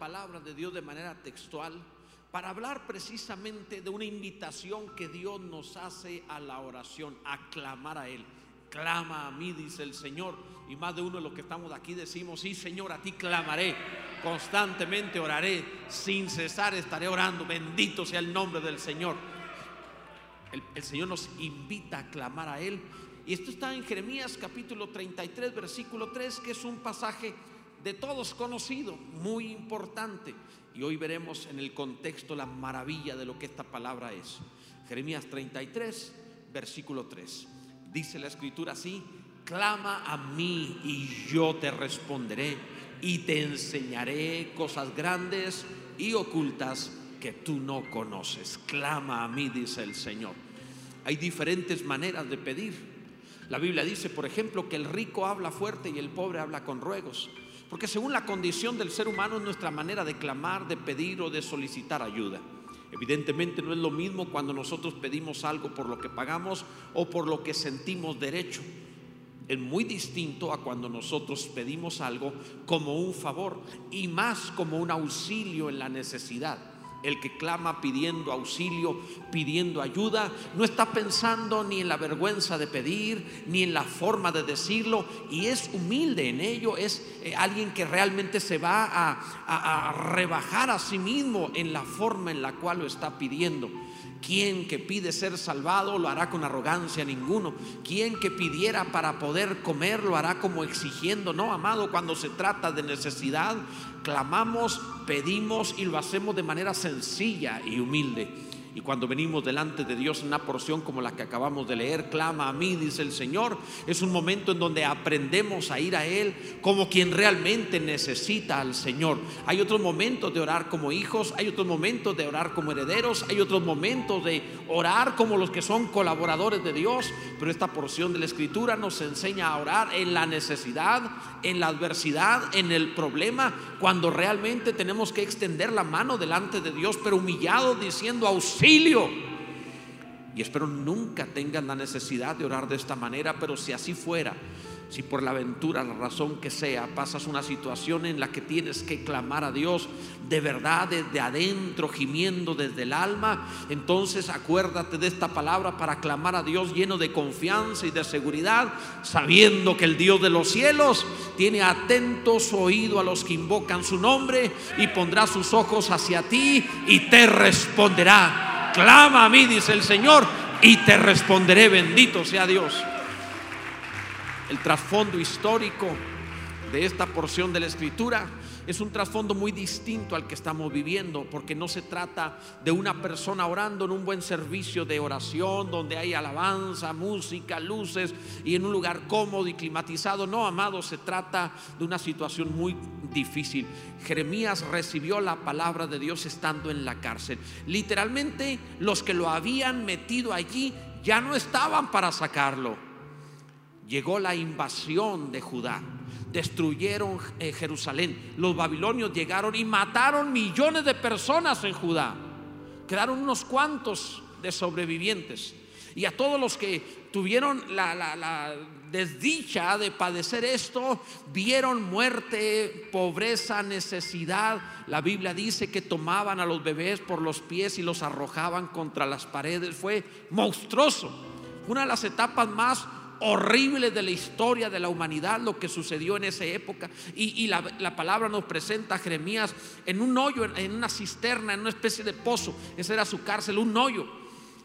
palabra de Dios de manera textual para hablar precisamente de una invitación que Dios nos hace a la oración, a clamar a Él. Clama a mí, dice el Señor. Y más de uno de los que estamos aquí decimos, sí Señor, a ti clamaré. Constantemente oraré, sin cesar estaré orando. Bendito sea el nombre del Señor. El, el Señor nos invita a clamar a Él. Y esto está en Jeremías capítulo 33, versículo 3, que es un pasaje de todos conocido, muy importante. Y hoy veremos en el contexto la maravilla de lo que esta palabra es. Jeremías 33, versículo 3. Dice la escritura así, clama a mí y yo te responderé y te enseñaré cosas grandes y ocultas que tú no conoces. Clama a mí, dice el Señor. Hay diferentes maneras de pedir. La Biblia dice, por ejemplo, que el rico habla fuerte y el pobre habla con ruegos. Porque según la condición del ser humano es nuestra manera de clamar, de pedir o de solicitar ayuda. Evidentemente no es lo mismo cuando nosotros pedimos algo por lo que pagamos o por lo que sentimos derecho. Es muy distinto a cuando nosotros pedimos algo como un favor y más como un auxilio en la necesidad. El que clama pidiendo auxilio, pidiendo ayuda, no está pensando ni en la vergüenza de pedir, ni en la forma de decirlo, y es humilde en ello, es eh, alguien que realmente se va a, rebajar a sí mismo en la forma en la cual lo está pidiendo. ¿Quién que pide ser salvado lo hará con arrogancia? Ninguno. ¿Quién que pidiera para poder comer lo hará como exigiendo? No, amado, cuando se trata de necesidad, clamamos, pedimos y lo hacemos de manera sencilla y humilde. Y cuando venimos delante de Dios en una porción como la que acabamos de leer, clama a mí, dice el Señor, es un momento en donde aprendemos a ir a Él como quien realmente necesita al Señor. Hay otros momentos de orar como hijos, hay otros momentos de orar como herederos, hay otros momentos de orar como los que son colaboradores de Dios, pero esta porción de la Escritura nos enseña a orar en la necesidad, en la adversidad, en el problema, cuando realmente tenemos que extender la mano delante de Dios, pero humillado diciendo auxilio y espero nunca tengan la necesidad de orar de esta manera, pero si así fuera, si por la aventura, la razón que sea, pasas una situación en la que tienes que clamar a Dios de verdad desde adentro, gimiendo desde el alma, entonces acuérdate de esta palabra para clamar a Dios lleno de confianza y de seguridad, sabiendo que el Dios de los cielos tiene atentos su oído a los que invocan su nombre y pondrá sus ojos hacia ti y te responderá. Clama a mí, dice el Señor, y te responderé, bendito sea Dios el trasfondo histórico de esta porción de la escritura es un trasfondo muy distinto al que estamos viviendo, porque no se trata de una persona orando en un buen servicio de oración, donde hay alabanza, música, luces y en un lugar cómodo y climatizado. No, amado, se trata de una situación muy difícil. Jeremías recibió la palabra de Dios estando en la cárcel. Literalmente los que lo habían metido allí ya no estaban para sacarlo llegó la invasión de Judá. Destruyeron eh, Jerusalén. Los babilonios llegaron y mataron millones de personas en Judá. Quedaron unos cuantos de sobrevivientes. Y a todos los que tuvieron la, la, desdicha de padecer esto, vieron muerte, pobreza, necesidad. La Biblia dice que tomaban a los bebés por los pies y los arrojaban contra las paredes. Fue monstruoso. Una de las etapas más horrible de la historia de la humanidad, lo que sucedió en esa época. Y, la, palabra nos presenta a Jeremías en un hoyo, en, una cisterna, en una especie de pozo. Esa era su cárcel, un hoyo.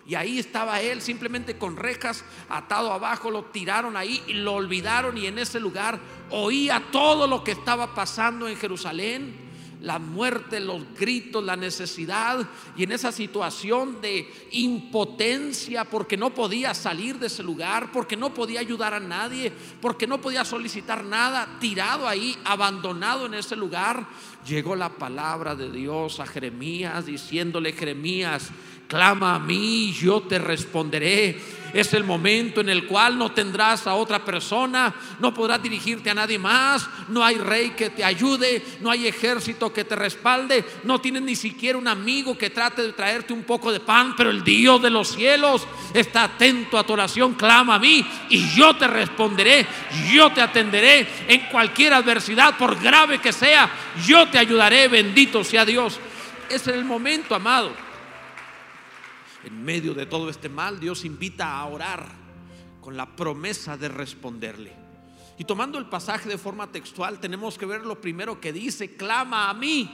Y ahí estaba él, simplemente con rejas atado abajo, lo tiraron ahí y lo olvidaron. Y en ese lugar oía todo lo que estaba pasando en Jerusalén la muerte, los gritos, la necesidad y en esa situación de impotencia porque no podía salir de ese lugar, porque no podía ayudar a nadie, porque no podía solicitar nada, tirado ahí, abandonado en ese lugar, llegó la palabra de Dios a Jeremías diciéndole, Jeremías, clama a mí, yo te responderé Es el momento en el cual no tendrás a otra persona, no podrás dirigirte a nadie más, no hay rey que te ayude, no hay ejército que te respalde, no tienes ni siquiera un amigo que trate de traerte un poco de pan, pero el Dios de los cielos está atento a tu oración, clama a mí y yo te responderé, yo te atenderé en cualquier adversidad, por grave que sea, yo te ayudaré, bendito sea Dios. Es el momento, amado. En medio de todo este mal, Dios invita a orar con la promesa de responderle. Y tomando el pasaje de forma textual, tenemos que ver lo primero que dice, clama a mí.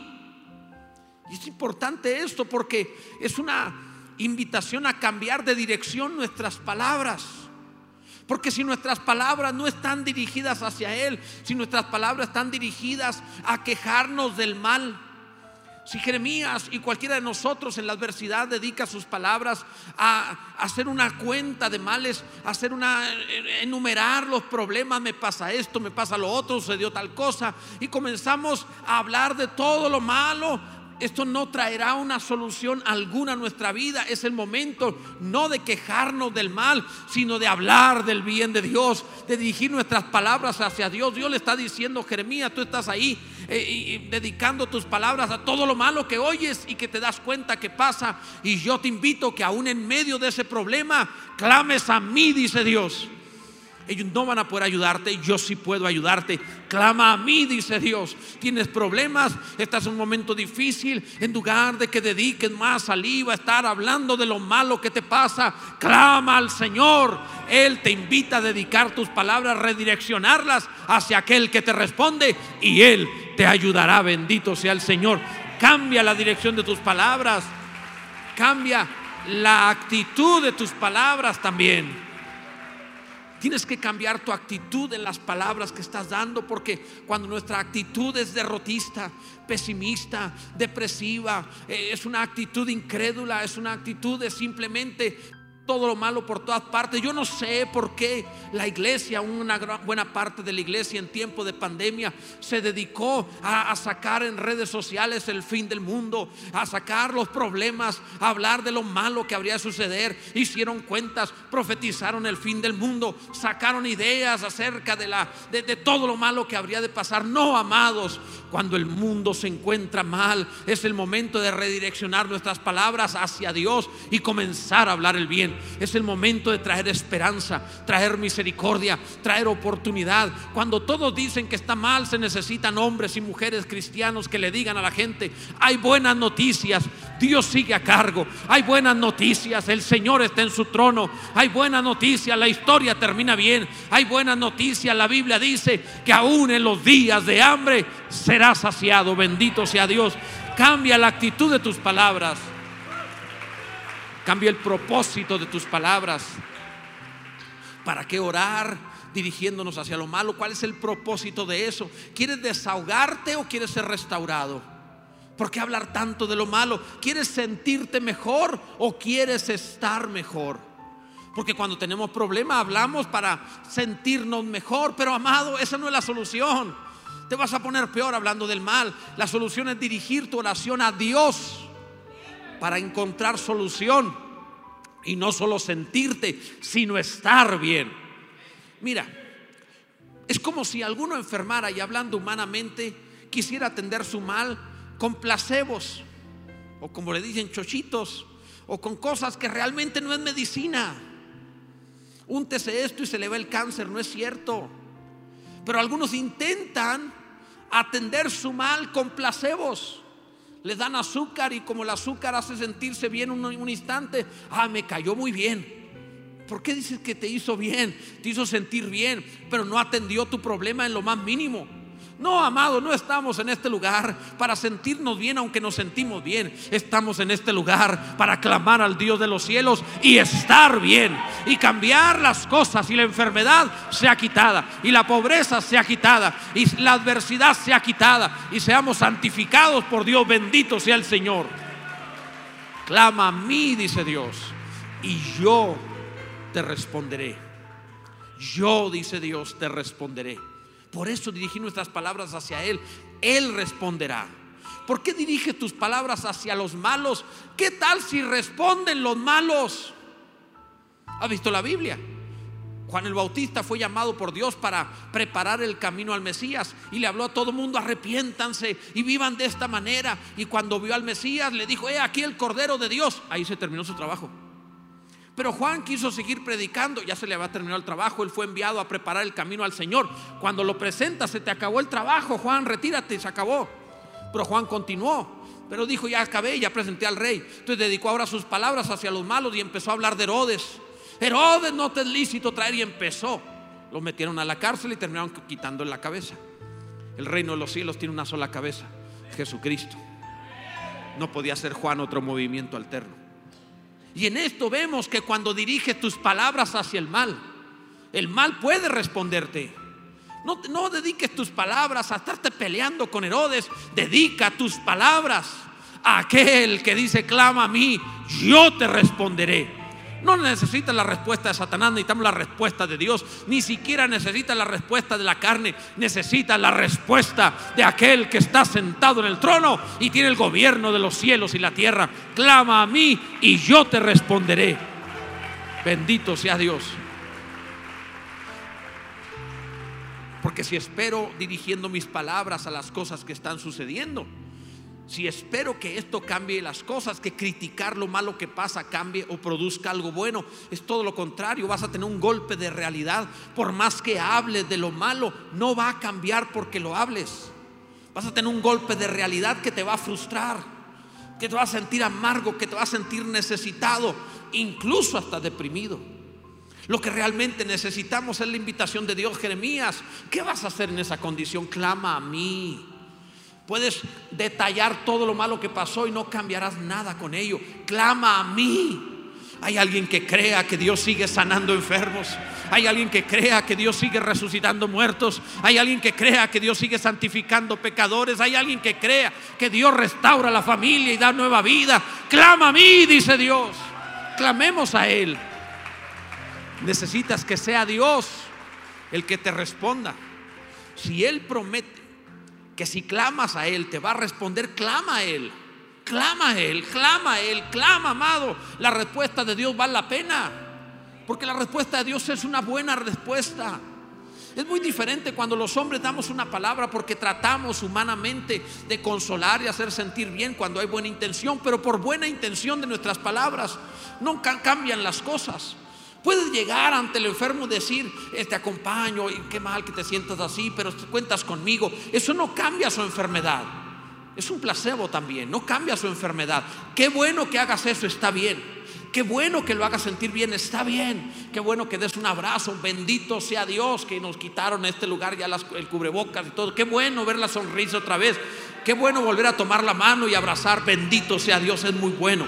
Y es importante esto porque es una invitación a cambiar de dirección nuestras palabras. Porque si nuestras palabras no están dirigidas hacia Él, si nuestras palabras están dirigidas a quejarnos del mal, si Jeremías y cualquiera de nosotros en la adversidad dedica sus palabras a, hacer una cuenta de males, a hacer una enumerar los problemas, me pasa esto, me pasa lo otro, sucedió tal cosa, y comenzamos a hablar de todo lo malo, esto no traerá una solución alguna a nuestra vida. Es el momento no de quejarnos del mal, sino de hablar del bien de Dios, de dirigir nuestras palabras hacia Dios. Dios le está diciendo, Jeremías, tú estás ahí eh, dedicando tus palabras a todo lo malo que oyes y que te das cuenta que pasa. Y yo te invito que aún en medio de ese problema, clames a mí, dice Dios. Ellos no van a poder ayudarte, yo sí puedo ayudarte. Clama a mí, dice Dios. Tienes problemas, estás en un momento difícil. En lugar de que dediques más saliva a estar hablando de lo malo que te pasa, clama al Señor. Él te invita a dedicar tus palabras, redireccionarlas hacia aquel que te responde y Él te ayudará. Bendito sea el Señor. Cambia la dirección de tus palabras, cambia la actitud de tus palabras también. Tienes que cambiar tu actitud en las palabras que estás dando porque cuando nuestra actitud es derrotista, pesimista, depresiva, eh, es una actitud incrédula, es una actitud de simplemente todo lo malo por todas partes. Yo no sé por qué la iglesia, una buena parte de la iglesia en tiempo de pandemia, se dedicó a, sacar en redes sociales el fin del mundo, a sacar los problemas, a hablar de lo malo que habría de suceder. Hicieron cuentas, profetizaron el fin del mundo, sacaron ideas acerca de, la, de todo lo malo que habría de pasar. No, amados, cuando el mundo se encuentra mal, es el momento de redireccionar nuestras palabras hacia Dios y comenzar a hablar el bien. Es el momento de traer esperanza, traer misericordia, traer oportunidad. Cuando todos dicen que está mal, se necesitan hombres y mujeres cristianos que le digan a la gente, hay buenas noticias, Dios sigue a cargo, hay buenas noticias, el Señor está en su trono, hay buenas noticias, la historia termina bien, hay buenas noticias, la Biblia dice que aún en los días de hambre será saciado, bendito sea Dios. Cambia la actitud de tus palabras. Cambia el propósito de tus palabras. ¿Para qué orar dirigiéndonos hacia lo malo? ¿Cuál es el propósito de eso? ¿Quieres desahogarte o quieres ser restaurado? ¿Por qué hablar tanto de lo malo? ¿Quieres sentirte mejor o quieres estar mejor? Porque cuando tenemos problemas hablamos para sentirnos mejor, pero amado, esa no es la solución. Te vas a poner peor hablando del mal. La solución es dirigir tu oración a Dios para encontrar solución y no solo sentirte, sino estar bien. Mira, es como si alguno enfermara y hablando humanamente quisiera atender su mal con placebos o como le dicen chochitos o con cosas que realmente no es medicina. Úntese esto y se le va el cáncer, no es cierto. Pero algunos intentan atender su mal con placebos le dan azúcar y como el azúcar hace sentirse bien un, un instante, ah, me cayó muy bien. ¿Por qué dices que te hizo bien? Te hizo sentir bien, pero no atendió tu problema en lo más mínimo. No, amado, no estamos en este lugar para sentirnos bien aunque nos sentimos bien. Estamos en este lugar para clamar al Dios de los cielos y estar bien y cambiar las cosas y la enfermedad sea quitada y la pobreza sea quitada y la adversidad sea quitada y seamos santificados por Dios. Bendito sea el Señor. Clama a mí, dice Dios, y yo te responderé. Yo, dice Dios, te responderé. Por eso dirigí nuestras palabras hacia Él. Él responderá. ¿Por qué dirige tus palabras hacia los malos? ¿Qué tal si responden los malos? ¿Ha visto la Biblia? Juan el Bautista fue llamado por Dios para preparar el camino al Mesías y le habló a todo mundo, arrepiéntanse y vivan de esta manera. Y cuando vio al Mesías le dijo, he aquí el Cordero de Dios. Ahí se terminó su trabajo. Pero Juan quiso seguir predicando, ya se le había terminado el trabajo, él fue enviado a preparar el camino al Señor. Cuando lo presenta, se te acabó el trabajo, Juan, retírate, se acabó. Pero Juan continuó. Pero dijo, ya acabé, ya presenté al rey. Entonces dedicó ahora sus palabras hacia los malos y empezó a hablar de Herodes. Herodes no te es lícito traer y empezó. Lo metieron a la cárcel y terminaron quitando la cabeza. El reino de los cielos tiene una sola cabeza, Jesucristo. No podía ser Juan otro movimiento alterno. Y en esto vemos que cuando diriges tus palabras hacia el mal, el mal puede responderte. No, no dediques tus palabras a estarte peleando con Herodes. Dedica tus palabras a aquel que dice, clama a mí, yo te responderé. No necesitas la respuesta de Satanás, necesitamos la respuesta de Dios. Ni siquiera necesitas la respuesta de la carne, necesitas la respuesta de aquel que está sentado en el trono y tiene el gobierno de los cielos y la tierra. Clama a mí y yo te responderé. Bendito sea Dios. Porque si espero dirigiendo mis palabras a las cosas que están sucediendo, si espero que esto cambie las cosas, que criticar lo malo que pasa cambie o produzca algo bueno, es todo lo contrario, vas a tener un golpe de realidad. Por más que hables de lo malo, no va a cambiar porque lo hables. Vas a tener un golpe de realidad que te va a frustrar, que te va a sentir amargo, que te va a sentir necesitado, incluso hasta deprimido. Lo que realmente necesitamos es la invitación de Dios, Jeremías. ¿Qué vas a hacer en esa condición? Clama a mí. Puedes detallar todo lo malo que pasó y no cambiarás nada con ello. Clama a mí. Hay alguien que crea que Dios sigue sanando enfermos. Hay alguien que crea que Dios sigue resucitando muertos. Hay alguien que crea que Dios sigue santificando pecadores. Hay alguien que crea que Dios restaura la familia y da nueva vida. Clama a mí, dice Dios. Clamemos a Él. Necesitas que sea Dios el que te responda. Si Él promete que si clamas a Él te va a responder, clama a Él. Clama Él, clama Él, clama, amado. La respuesta de Dios vale la pena. Porque la respuesta de Dios es una buena respuesta. Es muy diferente cuando los hombres damos una palabra porque tratamos humanamente de consolar y hacer sentir bien cuando hay buena intención, pero por buena intención de nuestras palabras no cambian las cosas. Puedes llegar ante el enfermo y decir, eh, te acompaño y qué mal que te sientas así, pero cuentas conmigo. Eso no cambia su enfermedad. Es un placebo también, no cambia su enfermedad. Qué bueno que hagas eso, está bien. Qué bueno que lo hagas sentir bien, está bien. Qué bueno que des un abrazo, bendito sea Dios que nos quitaron este lugar ya el cubrebocas y todo. Qué bueno ver la sonrisa otra vez. Qué bueno volver a tomar la mano y abrazar, bendito sea Dios, es muy bueno.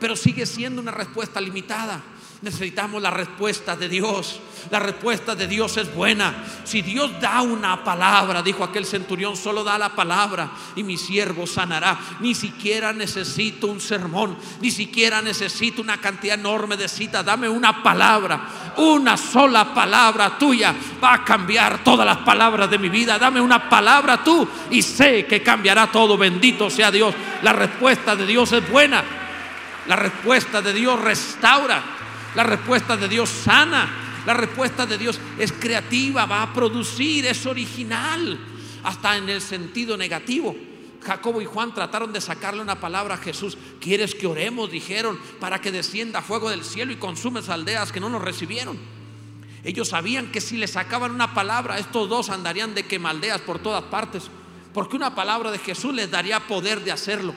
Pero sigue siendo una respuesta limitada. Necesitamos la respuesta de Dios. La respuesta de Dios es buena. Si Dios da una palabra, dijo aquel centurión, solo da la palabra y mi siervo sanará. Ni siquiera necesito un sermón, ni siquiera necesito una cantidad enorme de citas. Dame una palabra, una sola palabra tuya va a cambiar todas las palabras de mi vida. Dame una palabra tú y sé que cambiará todo. Bendito sea Dios. La respuesta de Dios es buena. La respuesta de Dios restaura. La respuesta de Dios sana. La respuesta de Dios es creativa, va a producir, es original, hasta en el sentido negativo. Jacobo y Juan trataron de sacarle una palabra a Jesús. ¿Quieres que oremos? Dijeron, para que descienda fuego del cielo y consume aldeas que no nos recibieron. Ellos sabían que si le sacaban una palabra, estos dos andarían de quemaldeas por todas partes, porque una palabra de Jesús les daría poder de hacerlo.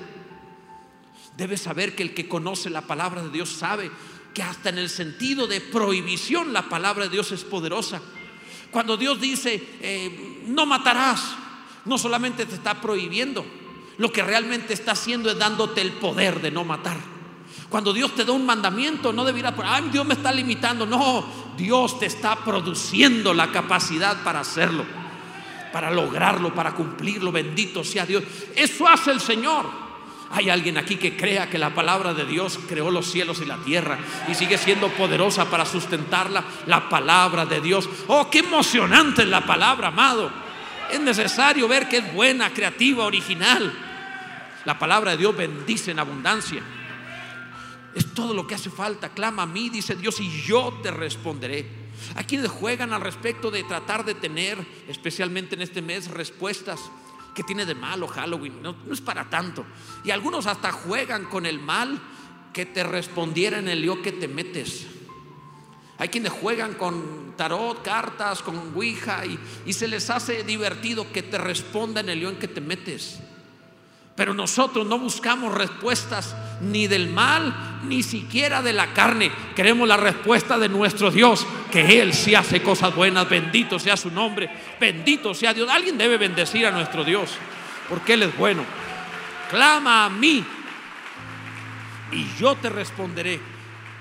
Debes saber que el que conoce la palabra de Dios sabe que hasta en el sentido de prohibición la palabra de Dios es poderosa. Cuando Dios dice, eh, no matarás, no solamente te está prohibiendo, lo que realmente está haciendo es dándote el poder de no matar. Cuando Dios te da un mandamiento, no debiera, ay, Dios me está limitando. No, Dios te está produciendo la capacidad para hacerlo, para lograrlo, para cumplirlo. Bendito sea Dios. Eso hace el Señor. Hay alguien aquí que crea que la palabra de Dios creó los cielos y la tierra y sigue siendo poderosa para sustentarla. La palabra de Dios. Oh, qué emocionante es la palabra, amado. Es necesario ver que es buena, creativa, original. La palabra de Dios bendice en abundancia. Es todo lo que hace falta. Clama a mí, dice Dios, y yo te responderé. Hay quienes juegan al respecto de tratar de tener, especialmente en este mes, respuestas que tiene de malo Halloween. No, no es para tanto. Y algunos hasta juegan con el mal que te respondiera en el lío que te metes. Hay quienes juegan con tarot, cartas, con Ouija y, y se les hace divertido que te responda en el lío en que te metes. Pero nosotros no buscamos respuestas ni del mal, ni siquiera de la carne. Queremos la respuesta de nuestro Dios, que Él sí hace cosas buenas. Bendito sea su nombre, bendito sea Dios. Alguien debe bendecir a nuestro Dios, porque Él es bueno. Clama a mí y yo te responderé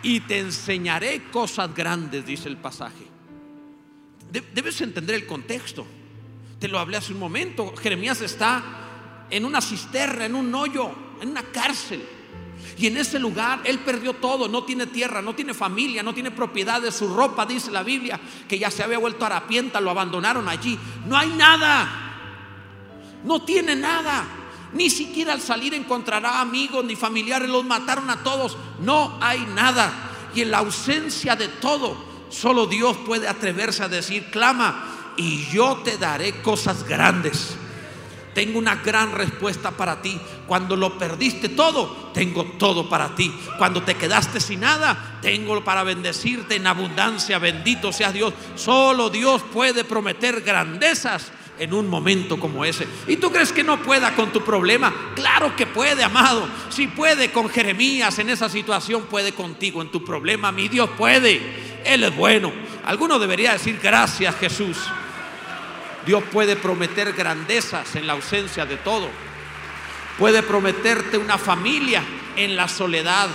y te enseñaré cosas grandes, dice el pasaje. Debes entender el contexto. Te lo hablé hace un momento. Jeremías está en una cisterna, en un hoyo, en una cárcel. Y en ese lugar él perdió todo, no tiene tierra, no tiene familia, no tiene propiedades, su ropa, dice la Biblia, que ya se había vuelto harapienta, lo abandonaron allí. No hay nada, no tiene nada. Ni siquiera al salir encontrará amigos ni familiares, los mataron a todos. No hay nada. Y en la ausencia de todo, solo Dios puede atreverse a decir, clama y yo te daré cosas grandes. Tengo una gran respuesta para ti. Cuando lo perdiste todo, tengo todo para ti. Cuando te quedaste sin nada, tengo para bendecirte en abundancia. Bendito sea Dios. Solo Dios puede prometer grandezas en un momento como ese. ¿Y tú crees que no pueda con tu problema? Claro que puede, amado. Si puede con Jeremías en esa situación, puede contigo en tu problema. Mi Dios puede. Él es bueno. Alguno debería decir gracias Jesús. Dios puede prometer grandezas en la ausencia de todo. Puede prometerte una familia en la soledad.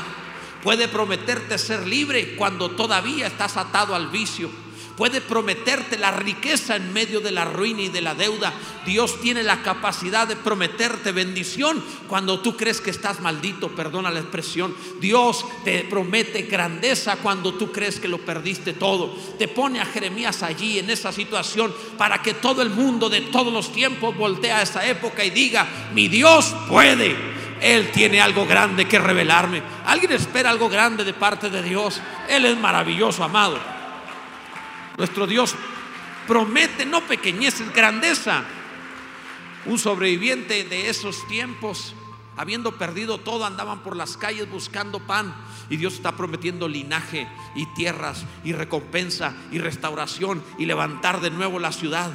Puede prometerte ser libre cuando todavía estás atado al vicio puede prometerte la riqueza en medio de la ruina y de la deuda. Dios tiene la capacidad de prometerte bendición cuando tú crees que estás maldito, perdona la expresión. Dios te promete grandeza cuando tú crees que lo perdiste todo. Te pone a Jeremías allí en esa situación para que todo el mundo de todos los tiempos voltee a esa época y diga, mi Dios puede. Él tiene algo grande que revelarme. Alguien espera algo grande de parte de Dios. Él es maravilloso, amado. Nuestro Dios promete no pequeñeces, grandeza. Un sobreviviente de esos tiempos, habiendo perdido todo, andaban por las calles buscando pan. Y Dios está prometiendo linaje y tierras y recompensa y restauración y levantar de nuevo la ciudad.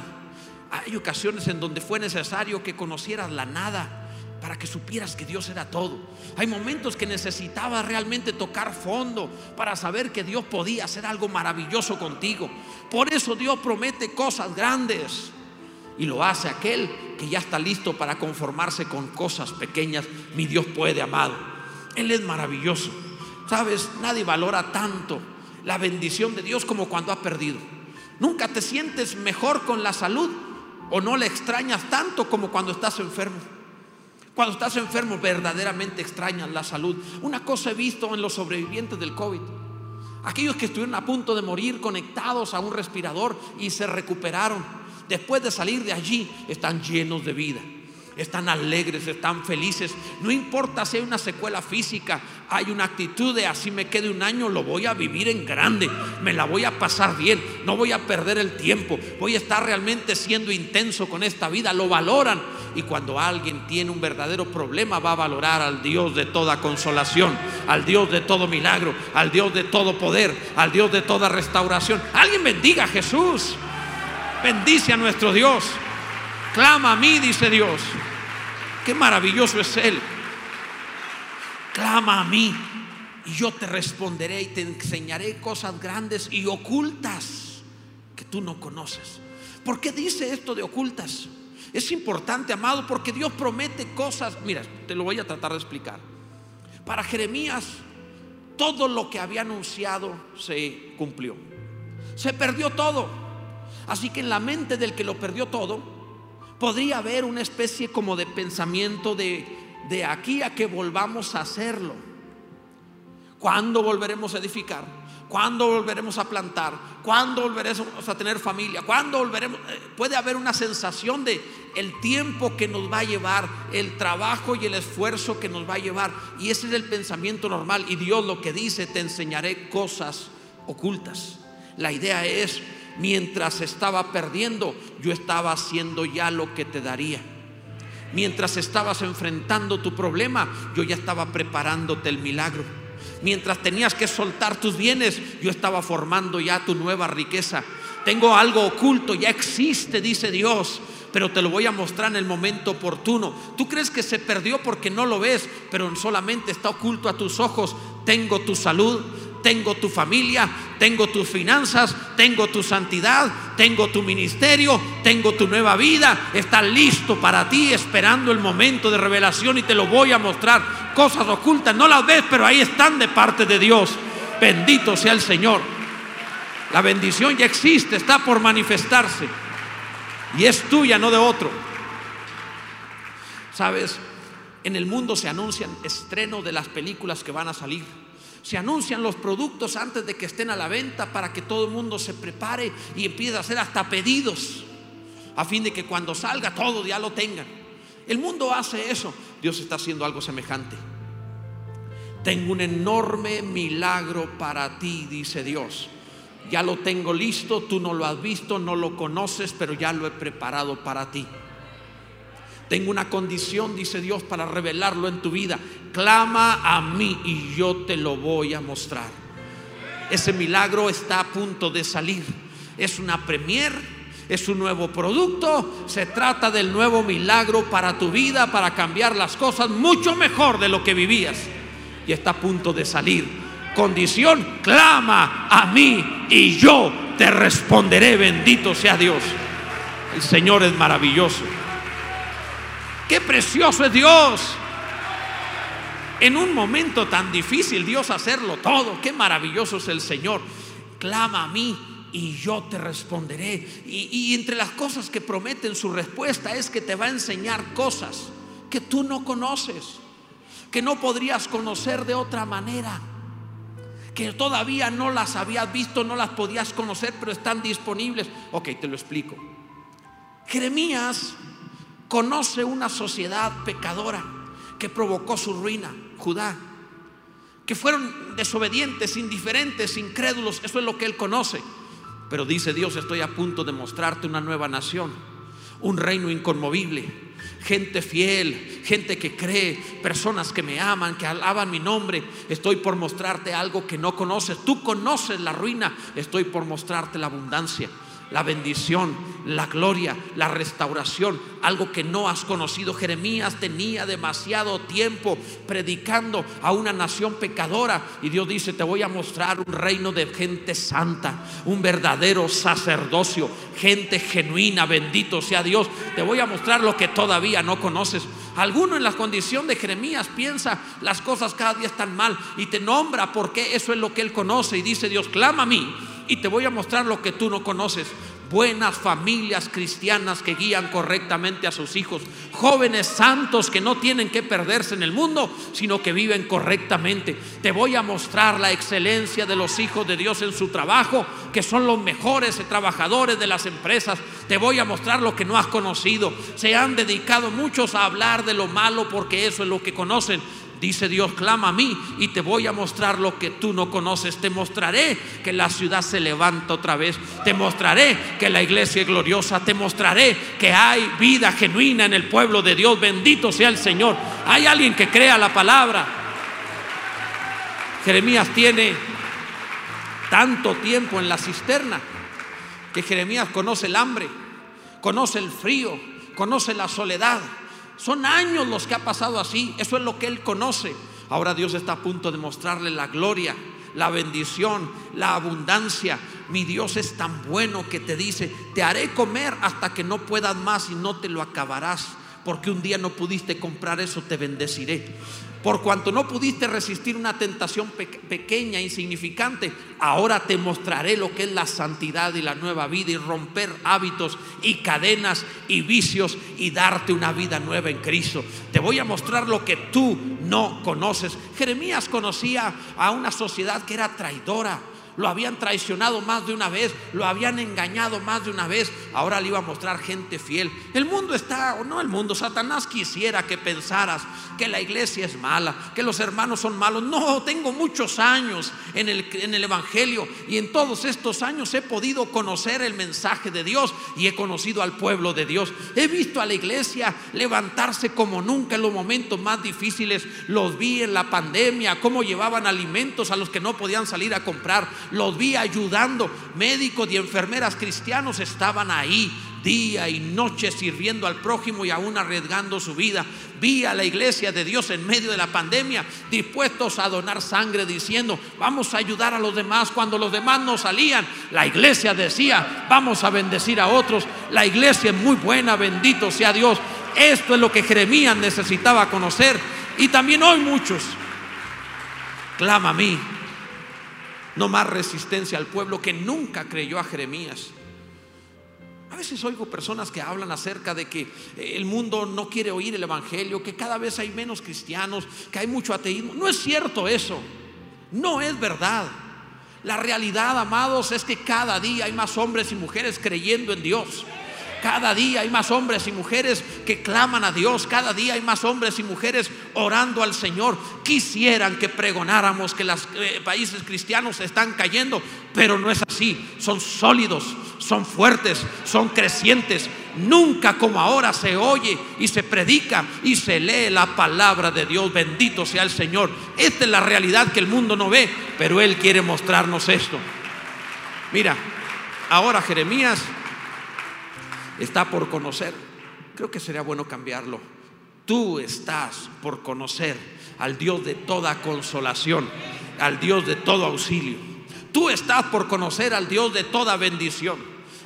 Hay ocasiones en donde fue necesario que conocieras la nada para que supieras que Dios era todo. Hay momentos que necesitaba realmente tocar fondo para saber que Dios podía hacer algo maravilloso contigo. Por eso Dios promete cosas grandes y lo hace aquel que ya está listo para conformarse con cosas pequeñas. Mi Dios puede, amado. Él es maravilloso. Sabes, nadie valora tanto la bendición de Dios como cuando ha perdido. Nunca te sientes mejor con la salud o no le extrañas tanto como cuando estás enfermo. Cuando estás enfermo, verdaderamente extrañas la salud. Una cosa he visto en los sobrevivientes del COVID. Aquellos que estuvieron a punto de morir conectados a un respirador y se recuperaron. Después de salir de allí, están llenos de vida están alegres, están felices. No importa si hay una secuela física, hay una actitud de así me quede un año, lo voy a vivir en grande, me la voy a pasar bien, no voy a perder el tiempo, voy a estar realmente siendo intenso con esta vida, lo valoran. Y cuando alguien tiene un verdadero problema, va a valorar al Dios de toda consolación, al Dios de todo milagro, al Dios de todo poder, al Dios de toda restauración. Alguien bendiga a Jesús, bendice a nuestro Dios. Clama a mí, dice Dios. Qué maravilloso es Él. Clama a mí y yo te responderé y te enseñaré cosas grandes y ocultas que tú no conoces. ¿Por qué dice esto de ocultas? Es importante, amado, porque Dios promete cosas. Mira, te lo voy a tratar de explicar. Para Jeremías, todo lo que había anunciado se cumplió. Se perdió todo. Así que en la mente del que lo perdió todo, podría haber una especie como de pensamiento de, de aquí a que volvamos a hacerlo. ¿Cuándo volveremos a edificar? ¿Cuándo volveremos a plantar? ¿Cuándo volveremos a tener familia? ¿Cuándo volveremos? Eh, puede haber una sensación de el tiempo que nos va a llevar, el trabajo y el esfuerzo que nos va a llevar. Y ese es el pensamiento normal. Y Dios lo que dice, te enseñaré cosas ocultas. La idea es, mientras estaba perdiendo, yo estaba haciendo ya lo que te daría. Mientras estabas enfrentando tu problema, yo ya estaba preparándote el milagro. Mientras tenías que soltar tus bienes, yo estaba formando ya tu nueva riqueza. Tengo algo oculto, ya existe, dice Dios, pero te lo voy a mostrar en el momento oportuno. Tú crees que se perdió porque no lo ves, pero solamente está oculto a tus ojos. Tengo tu salud, tengo tu familia, tengo tus finanzas, tengo tu santidad, tengo tu ministerio, tengo tu nueva vida. Está listo para ti, esperando el momento de revelación y te lo voy a mostrar. Cosas ocultas, no las ves, pero ahí están de parte de Dios. Bendito sea el Señor. La bendición ya existe, está por manifestarse. Y es tuya, no de otro. Sabes, en el mundo se anuncian estreno de las películas que van a salir se anuncian los productos antes de que estén a la venta para que todo el mundo se prepare y empiece a hacer hasta pedidos a fin de que cuando salga todo ya lo tengan. El mundo hace eso. Dios está haciendo algo semejante. Tengo un enorme milagro para ti, dice Dios. Ya lo tengo listo, tú no lo has visto, no lo conoces, pero ya lo he preparado para ti. Tengo una condición, dice Dios, para revelarlo en tu vida. Clama a mí y yo te lo voy a mostrar. Ese milagro está a punto de salir. Es una premier, es un nuevo producto. Se trata del nuevo milagro para tu vida, para cambiar las cosas mucho mejor de lo que vivías. Y está a punto de salir. Condición, clama a mí y yo te responderé. Bendito sea Dios. El Señor es maravilloso. Qué precioso es Dios. En un momento tan difícil, Dios hacerlo todo. Qué maravilloso es el Señor. Clama a mí y yo te responderé. Y, entre las cosas que prometen su respuesta es que te va a enseñar cosas que tú no conoces, que no podrías conocer de otra manera, que todavía no las habías visto, no las podías conocer, pero están disponibles. Ok, te lo explico. Jeremías conoce una sociedad pecadora que provocó su ruina, Judá, que fueron desobedientes, indiferentes, incrédulos, eso es lo que él conoce. Pero dice Dios, estoy a punto de mostrarte una nueva nación, un reino inconmovible, gente fiel, gente que cree, personas que me aman, que alaban mi nombre. Estoy por mostrarte algo que no conoces. Tú conoces la ruina, estoy por mostrarte la abundancia la bendición, la gloria, la restauración, algo que no has conocido. Jeremías tenía demasiado tiempo predicando a una nación pecadora y Dios dice, te voy a mostrar un reino de gente santa, un verdadero sacerdocio, gente genuina, bendito sea Dios. Te voy a mostrar lo que todavía no conoces. Alguno en la condición de Jeremías piensa las cosas cada día están mal y te nombra porque eso es lo que él conoce y dice Dios, clama a mí y te voy a mostrar lo que tú no conoces. Buenas familias cristianas que guían correctamente a sus hijos. Jóvenes santos que no tienen que perderse en el mundo, sino que viven correctamente. Te voy a mostrar la excelencia de los hijos de Dios en su trabajo, que son los mejores trabajadores de las empresas. Te voy a mostrar lo que no has conocido. Se han dedicado muchos a hablar de lo malo porque eso es lo que conocen Dice Dios, clama a mí y te voy a mostrar lo que tú no conoces. Te mostraré que la ciudad se levanta otra vez. Te mostraré que la iglesia es gloriosa. Te mostraré que hay vida genuina en el pueblo de Dios. Bendito sea el Señor. Hay alguien que crea la palabra. Jeremías tiene tanto tiempo en la cisterna que Jeremías conoce el hambre, conoce el frío, conoce la soledad son años los que ha pasado así. Eso es lo que él conoce. Ahora Dios está a punto de mostrarle la gloria, la bendición, la abundancia. Mi Dios es tan bueno que te dice, te haré comer hasta que no puedas más y no te lo acabarás. porque un día no pudiste comprar eso, te bendeciré. Por cuanto no pudiste resistir una tentación pequeña, insignificante, ahora te mostraré lo que es la santidad y la nueva vida y romper hábitos y cadenas y vicios y darte una vida nueva en Cristo. Te voy a mostrar lo que tú no conoces. Jeremías conocía a una sociedad que era traidora lo habían traicionado más de una vez, lo habían engañado más de una vez, ahora le iba a mostrar gente fiel. El mundo está, o no el mundo, Satanás quisiera que pensaras que la iglesia es mala, que los hermanos son malos. No, tengo muchos años en el, en el Evangelio y en todos estos años he podido conocer el mensaje de Dios y he conocido al pueblo de Dios. He visto a la iglesia levantarse como nunca en los momentos más difíciles. Los vi en la pandemia, cómo llevaban alimentos a los que no podían salir a comprar los vi ayudando. Médicos y enfermeras cristianos estaban ahí día y noche sirviendo al prójimo y aún arriesgando su vida. Vi a la iglesia de Dios en medio de la pandemia dispuestos a donar sangre diciendo, vamos a ayudar a los demás. Cuando los demás no salían, la iglesia decía, vamos a bendecir a otros. La iglesia es muy buena, bendito sea Dios. Esto es lo que Jeremías necesitaba conocer. Y también hoy muchos. Clama a mí, no más resistencia al pueblo que nunca creyó a Jeremías. A veces oigo personas que hablan acerca de que el mundo no quiere oír el Evangelio, que cada vez hay menos cristianos, que hay mucho ateísmo. No es cierto eso. No es verdad. La realidad, amados, es que cada día hay más hombres y mujeres creyendo en Dios. Cada día hay más hombres y mujeres que claman a Dios. Cada día hay más hombres y mujeres orando al Señor. Quisieran que pregonáramos que los eh, países cristianos están cayendo, pero no es así. Son sólidos, son fuertes, son crecientes. Nunca como ahora se oye y se predica y se lee la palabra de Dios. Bendito sea el Señor. Esta es la realidad que el mundo no ve, pero Él quiere mostrarnos esto. Mira, ahora Jeremías está por conocer. Creo que sería bueno cambiarlo. Tú estás por conocer al Dios de toda consolación, al Dios de todo auxilio. Tú estás por conocer al Dios de toda bendición,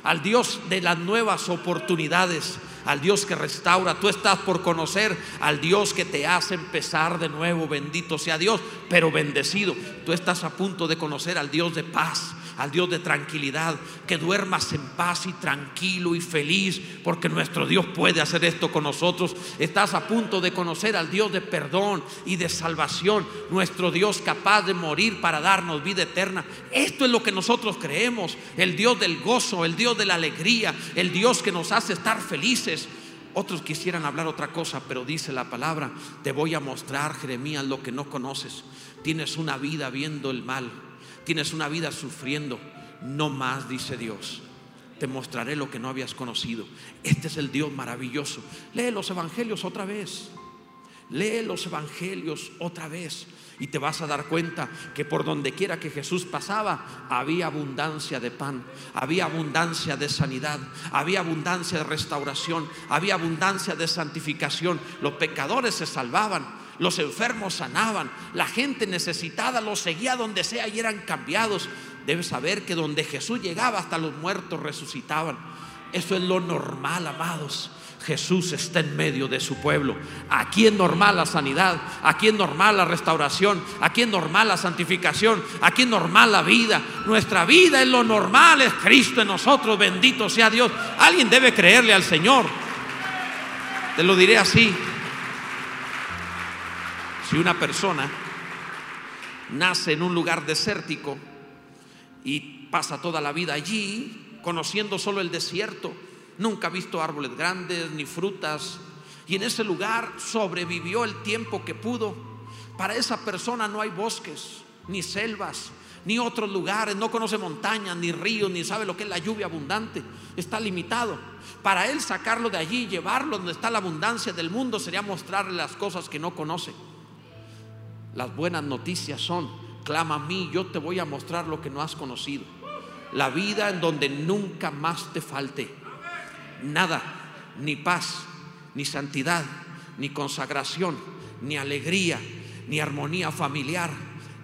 al Dios de las nuevas oportunidades, al Dios que restaura. Tú estás por conocer al Dios que te hace empezar de nuevo. Bendito sea Dios, pero bendecido. Tú estás a punto de conocer al Dios de paz, al Dios de tranquilidad, que duermas en paz y tranquilo y feliz, porque nuestro Dios puede hacer esto con nosotros. Estás a punto de conocer al Dios de perdón y de salvación, nuestro Dios capaz de morir para darnos vida eterna. Esto es lo que nosotros creemos, el Dios del gozo, el Dios de la alegría, el Dios que nos hace estar felices. Otros quisieran hablar otra cosa, pero dice la palabra, te voy a mostrar, Jeremías, lo que no conoces. Tienes una vida viendo el mal Tienes una vida sufriendo. No más, dice Dios. Te mostraré lo que no habías conocido. Este es el Dios maravilloso. Lee los evangelios otra vez. Lee los evangelios otra vez. Y te vas a dar cuenta que por donde quiera que Jesús pasaba, había abundancia de pan, había abundancia de sanidad, había abundancia de restauración, había abundancia de santificación. Los pecadores se salvaban, los enfermos sanaban, la gente necesitada los seguía donde sea y eran cambiados. Debes saber que donde Jesús llegaba hasta los muertos resucitaban. Eso es lo normal, amados. Jesús está en medio de su pueblo. Aquí es normal la sanidad, aquí es normal la restauración, aquí es normal la santificación, aquí es normal la vida. Nuestra vida es lo normal, es Cristo en nosotros, bendito sea Dios. Alguien debe creerle al Señor. Te lo diré así, si una persona nace en un lugar desértico y pasa toda la vida allí, conociendo solo el desierto, nunca ha visto árboles grandes ni frutas, y en ese lugar sobrevivió el tiempo que pudo, para esa persona no hay bosques, ni selvas, ni otros lugares, no conoce montañas, ni ríos, ni sabe lo que es la lluvia abundante, está limitado. Para él sacarlo de allí, llevarlo donde está la abundancia del mundo, sería mostrarle las cosas que no conoce. Las buenas noticias son, clama a mí, yo te voy a mostrar lo que no has conocido. La vida en donde nunca más te falte nada, ni paz, ni santidad, ni consagración, ni alegría, ni armonía familiar.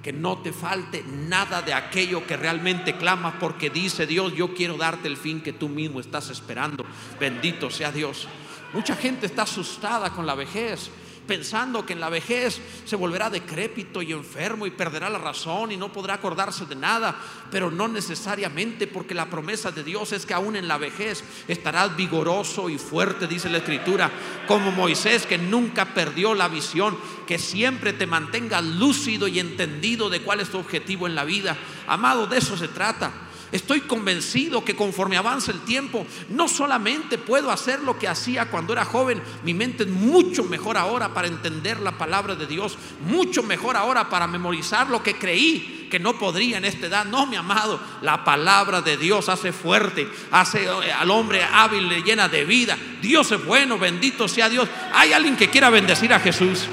Que no te falte nada de aquello que realmente clamas, porque dice Dios, yo quiero darte el fin que tú mismo estás esperando. Bendito sea Dios. Mucha gente está asustada con la vejez pensando que en la vejez se volverá decrépito y enfermo y perderá la razón y no podrá acordarse de nada, pero no necesariamente porque la promesa de Dios es que aún en la vejez estarás vigoroso y fuerte, dice la escritura, como Moisés que nunca perdió la visión, que siempre te mantenga lúcido y entendido de cuál es tu objetivo en la vida. Amado, de eso se trata. Estoy convencido que conforme avanza el tiempo, no solamente puedo hacer lo que hacía cuando era joven, mi mente es mucho mejor ahora para entender la palabra de Dios, mucho mejor ahora para memorizar lo que creí que no podría en esta edad. No, mi amado, la palabra de Dios hace fuerte, hace eh, al hombre hábil, le llena de vida. Dios es bueno, bendito sea Dios. Hay alguien que quiera bendecir a Jesús.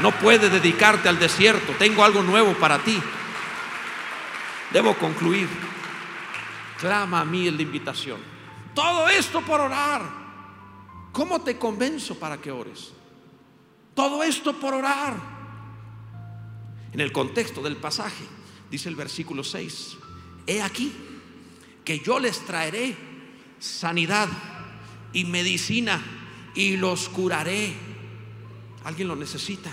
No puede dedicarte al desierto. Tengo algo nuevo para ti. Debo concluir clama a mí en la invitación. Todo esto por orar. ¿Cómo te convenzo para que ores? Todo esto por orar. En el contexto del pasaje, dice el versículo 6, he aquí que yo les traeré sanidad y medicina y los curaré. ¿Alguien lo necesita?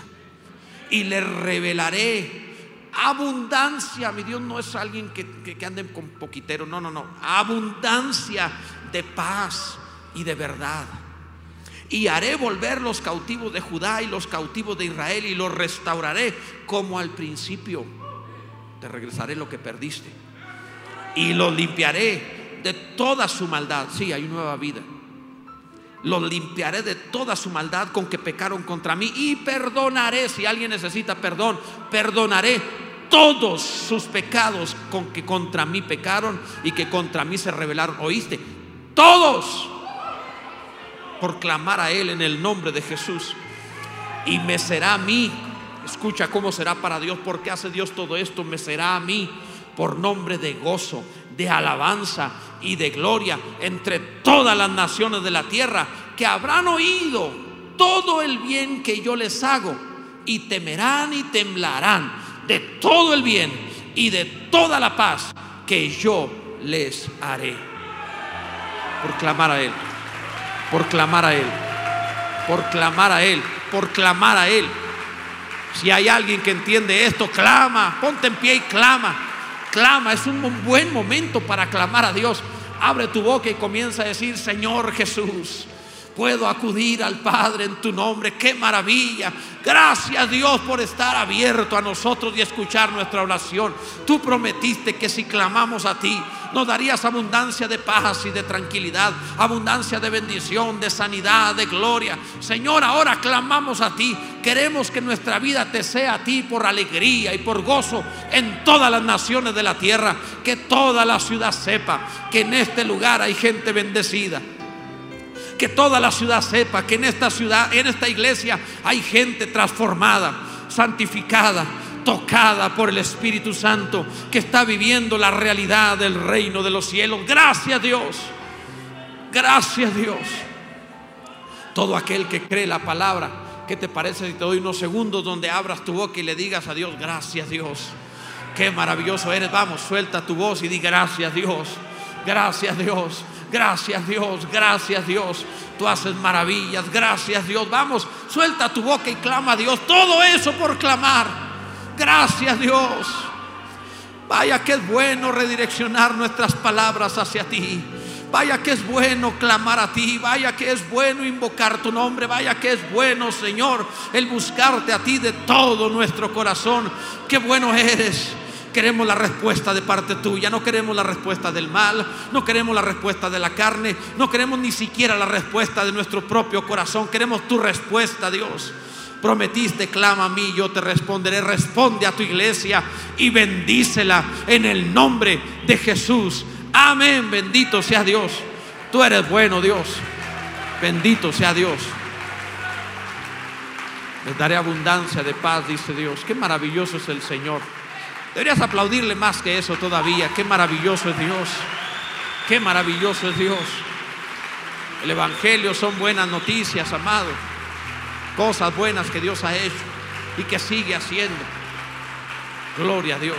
Y les revelaré abundancia. Mi Dios no es alguien que, que, ande con poquitero, no, no, no. Abundancia de paz y de verdad. Y haré volver los cautivos de Judá y los cautivos de Israel y los restauraré como al principio. Te regresaré lo que perdiste. Y los limpiaré de toda su maldad. Sí, hay nueva vida. Los limpiaré de toda su maldad con que pecaron contra mí y perdonaré, si alguien necesita perdón, perdonaré todos sus pecados con que contra mí pecaron y que contra mí se rebelaron. ¿Oíste? Todos por clamar a Él en el nombre de Jesús. Y me será a mí, escucha cómo será para Dios, porque hace Dios todo esto, me será a mí por nombre de gozo, de alabanza y de gloria entre todas las naciones de la tierra que habrán oído todo el bien que yo les hago y temerán y temblarán de todo el bien y de toda la paz que yo les haré. Por clamar a Él, por clamar a Él, por clamar a Él, por clamar a Él. Si hay alguien que entiende esto, clama, ponte en pie y clama. Clama, es un buen momento para clamar a Dios. Abre tu boca y comienza a decir, Señor Jesús, puedo acudir al Padre en tu nombre. Qué maravilla. Gracias Dios por estar abierto a nosotros y escuchar nuestra oración. Tú prometiste que si clamamos a ti, nos darías abundancia de paz y de tranquilidad, abundancia de bendición, de sanidad, de gloria. Señor, ahora clamamos a ti. Queremos que nuestra vida te sea a ti por alegría y por gozo en todas las naciones de la tierra. Que toda la ciudad sepa que en este lugar hay gente bendecida que toda la ciudad sepa que en esta ciudad, en esta iglesia, hay gente transformada, santificada, tocada por el Espíritu Santo, que está viviendo la realidad del reino de los cielos. Gracias Dios. Gracias Dios. Todo aquel que cree la palabra, ¿qué te parece si te doy unos segundos donde abras tu boca y le digas a Dios, gracias Dios? Qué maravilloso eres. Vamos, suelta tu voz y di gracias Dios. Gracias Dios. Gracias Dios, gracias Dios. Tú haces maravillas, gracias Dios. Vamos, suelta tu boca y clama a Dios. Todo eso por clamar. Gracias Dios. Vaya que es bueno redireccionar nuestras palabras hacia ti. Vaya que es bueno clamar a ti, vaya que es bueno invocar tu nombre, vaya que es bueno, Señor, el buscarte a ti de todo nuestro corazón. Qué bueno eres. Queremos la respuesta de parte tuya, no queremos la respuesta del mal, no queremos la respuesta de la carne, no queremos ni siquiera la respuesta de nuestro propio corazón, queremos tu respuesta, Dios. Prometiste, clama a mí, yo te responderé. Responde a tu iglesia y bendícela en el nombre de Jesús. Amén, bendito sea Dios. Tú eres bueno, Dios. Bendito sea Dios. Les daré abundancia de paz, dice Dios. Qué maravilloso es el Señor. Deberías aplaudirle más que eso todavía. Qué maravilloso es Dios. Qué maravilloso es Dios. El Evangelio son buenas noticias, amado. Cosas buenas que Dios ha hecho y que sigue haciendo. Gloria a Dios.